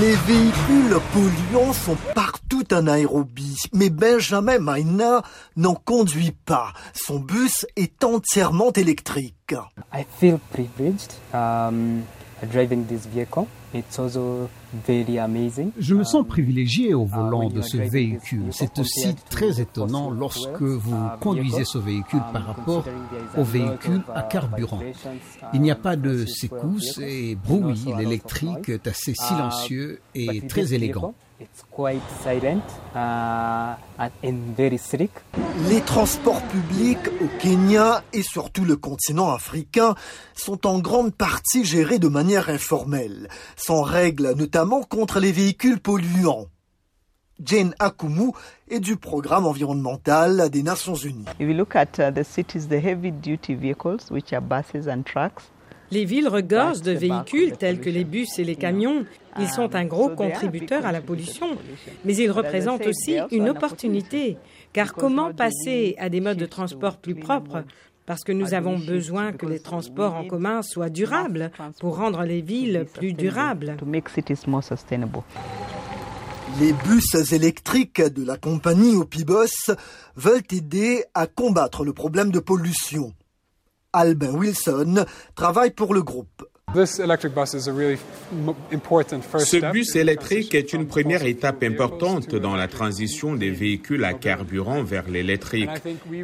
Les véhicules polluants sont partout en aérobie, mais Benjamin Maina n'en conduit pas. Son bus est entièrement électrique. I feel privileged um, driving this vehicle. Je me sens privilégié au volant when de ce véhicule. C'est aussi très étonnant lorsque vous uh, conduisez ce véhicule um, par rapport au véhicule of, à uh, carburant. Il n'y a um, pas de secousses et bruit. L'électrique est assez Uh, silencieux et très élégant. Vehicle, It's quite silent uh, and- and very slick. Les transports publics au Kenya et sur tout le continent africain sont en grande partie gérés de manière informelle, sans règles notamment contre les véhicules polluants. Jane Akumu est du programme environnemental des Nations Unies. If you look at uh, the cities, the heavy duty vehicles, which are buses and trucks, Les villes regorgent de véhicules tels que les bus et les camions. Ils sont un gros contributeur à la pollution, mais ils représentent aussi une opportunité. Car comment passer à des modes de transport plus propres parce que nous avons besoin que les transports en commun soient durables pour rendre les villes plus durables. Les bus électriques de la compagnie Opibus veulent aider à combattre le problème de pollution. Albin Wilson travaille pour le groupe. Ce bus électrique est une première étape importante dans la transition des véhicules à carburant vers l'électrique.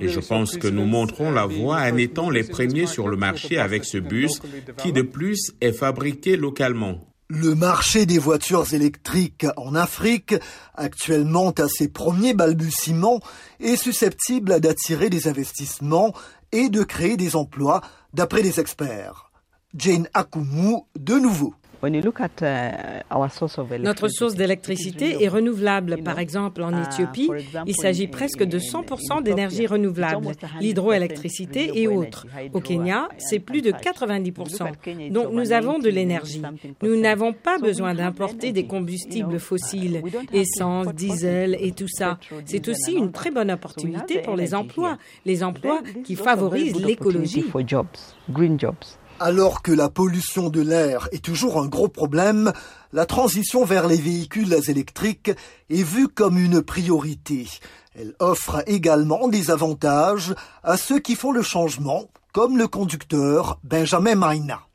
Et je pense que nous montrons la voie en étant les premiers sur le marché avec ce bus qui de plus est fabriqué localement. Le marché des voitures électriques en Afrique, actuellement à ses premiers balbutiements, est susceptible d'attirer des investissements et de créer des emplois, d'après les experts. Jane Akumu, de nouveau. When you look at uh, our source of Notre source d'électricité est renouvelable. Par exemple, en Éthiopie, il s'agit presque de 100% d'énergie renouvelable, l'hydroélectricité et autres. Au Kenya, c'est plus de 90%. Donc nous avons de l'énergie. Nous n'avons pas besoin d'importer des combustibles fossiles, essence, diesel et tout ça. C'est aussi une très bonne opportunité pour les emplois, les emplois qui favorisent l'écologie. Alors que la pollution de l'air est toujours un gros problème, la transition vers les véhicules électriques est vue comme une priorité. Elle offre également des avantages à ceux qui font le changement, comme le conducteur Benjamin Maina.